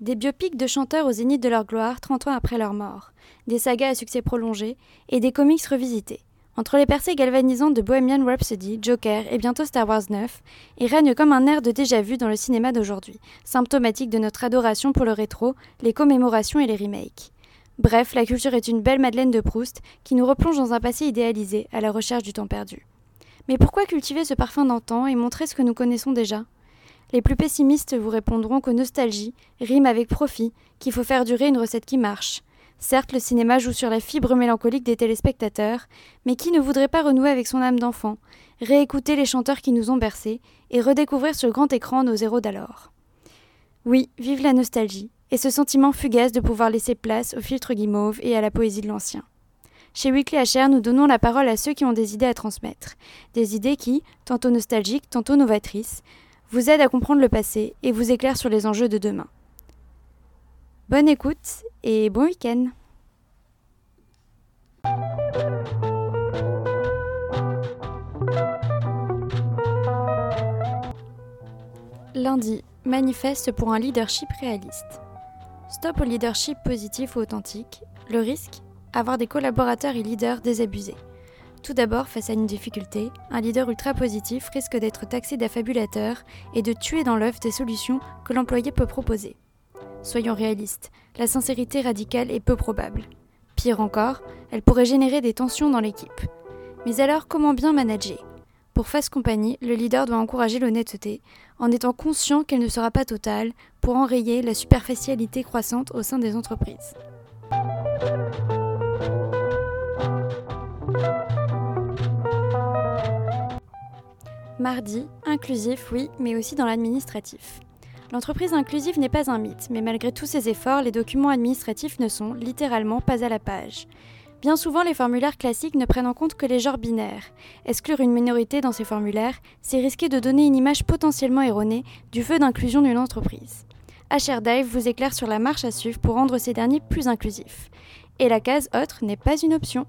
Des biopics de chanteurs au zénith de leur gloire 30 ans après leur mort, des sagas à succès prolongé et des comics revisités. Entre les percées galvanisantes de Bohemian Rhapsody, Joker et bientôt Star Wars 9, il règne comme un air de déjà-vu dans le cinéma d'aujourd'hui, symptomatique de notre adoration pour le rétro, les commémorations et les remakes. Bref, la culture est une belle Madeleine de Proust qui nous replonge dans un passé idéalisé à la recherche du temps perdu. Mais pourquoi cultiver ce parfum d'antan et montrer ce que nous connaissons déjà? Les plus pessimistes vous répondront que nostalgie rime avec profit, qu'il faut faire durer une recette qui marche. Certes, le cinéma joue sur la fibre mélancolique des téléspectateurs, mais qui ne voudrait pas renouer avec son âme d'enfant, réécouter les chanteurs qui nous ont bercés et redécouvrir sur grand écran nos héros d'alors Oui, vive la nostalgie, et ce sentiment fugace de pouvoir laisser place au filtre guimauve et à la poésie de l'ancien. Chez Weekly HR, nous donnons la parole à ceux qui ont des idées à transmettre, des idées qui, tantôt nostalgiques, tantôt novatrices, vous aide à comprendre le passé et vous éclaire sur les enjeux de demain. Bonne écoute et bon week-end Lundi, manifeste pour un leadership réaliste. Stop au leadership positif ou authentique. Le risque Avoir des collaborateurs et leaders désabusés. Tout d'abord, face à une difficulté, un leader ultra positif risque d'être taxé d'affabulateur et de tuer dans l'œuf des solutions que l'employé peut proposer. Soyons réalistes, la sincérité radicale est peu probable. Pire encore, elle pourrait générer des tensions dans l'équipe. Mais alors, comment bien manager? Pour Face Compagnie, le leader doit encourager l'honnêteté, en étant conscient qu'elle ne sera pas totale, pour enrayer la superficialité croissante au sein des entreprises. Mardi, inclusif, oui, mais aussi dans l'administratif. L'entreprise inclusive n'est pas un mythe, mais malgré tous ces efforts, les documents administratifs ne sont littéralement pas à la page. Bien souvent, les formulaires classiques ne prennent en compte que les genres binaires. Exclure une minorité dans ces formulaires, c'est risquer de donner une image potentiellement erronée du feu d'inclusion d'une entreprise. HR Dive vous éclaire sur la marche à suivre pour rendre ces derniers plus inclusifs. Et la case Autre n'est pas une option.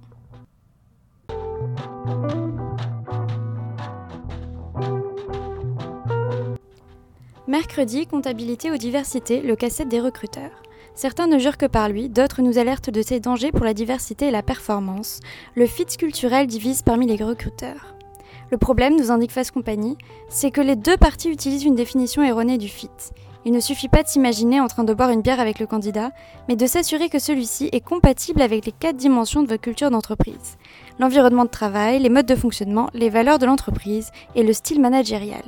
Mercredi, comptabilité ou diversité, le cassette des recruteurs. Certains ne jurent que par lui, d'autres nous alertent de ses dangers pour la diversité et la performance. Le fit culturel divise parmi les recruteurs. Le problème, nous indique Face Compagnie, c'est que les deux parties utilisent une définition erronée du fit. Il ne suffit pas de s'imaginer en train de boire une bière avec le candidat, mais de s'assurer que celui-ci est compatible avec les quatre dimensions de votre culture d'entreprise. L'environnement de travail, les modes de fonctionnement, les valeurs de l'entreprise et le style managérial.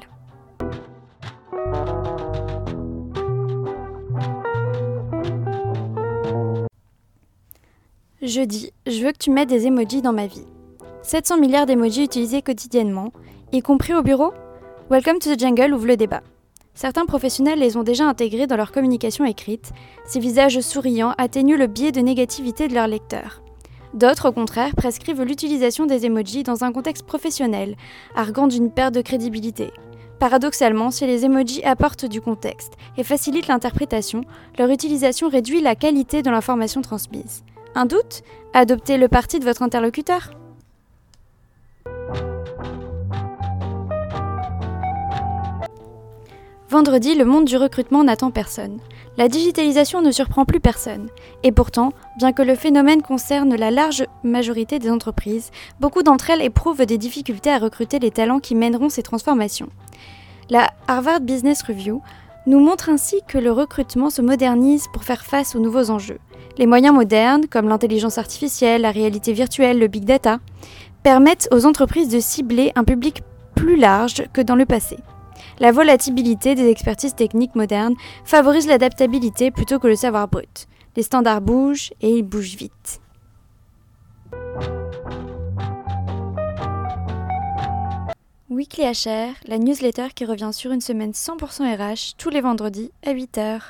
Jeudi, je veux que tu mettes des emojis dans ma vie. 700 milliards d'emojis utilisés quotidiennement, y compris au bureau Welcome to the jungle ouvre le débat. Certains professionnels les ont déjà intégrés dans leur communication écrite. Ces visages souriants atténuent le biais de négativité de leurs lecteurs. D'autres, au contraire, prescrivent l'utilisation des emojis dans un contexte professionnel, arguant d'une perte de crédibilité. Paradoxalement, si les emojis apportent du contexte et facilitent l'interprétation, leur utilisation réduit la qualité de l'information transmise. Un doute Adoptez le parti de votre interlocuteur. Vendredi, le monde du recrutement n'attend personne. La digitalisation ne surprend plus personne. Et pourtant, bien que le phénomène concerne la large majorité des entreprises, beaucoup d'entre elles éprouvent des difficultés à recruter les talents qui mèneront ces transformations. La Harvard Business Review nous montre ainsi que le recrutement se modernise pour faire face aux nouveaux enjeux. Les moyens modernes, comme l'intelligence artificielle, la réalité virtuelle, le big data, permettent aux entreprises de cibler un public plus large que dans le passé. La volatilité des expertises techniques modernes favorise l'adaptabilité plutôt que le savoir brut. Les standards bougent et ils bougent vite. Weekly HR, la newsletter qui revient sur une semaine 100% RH tous les vendredis à 8h.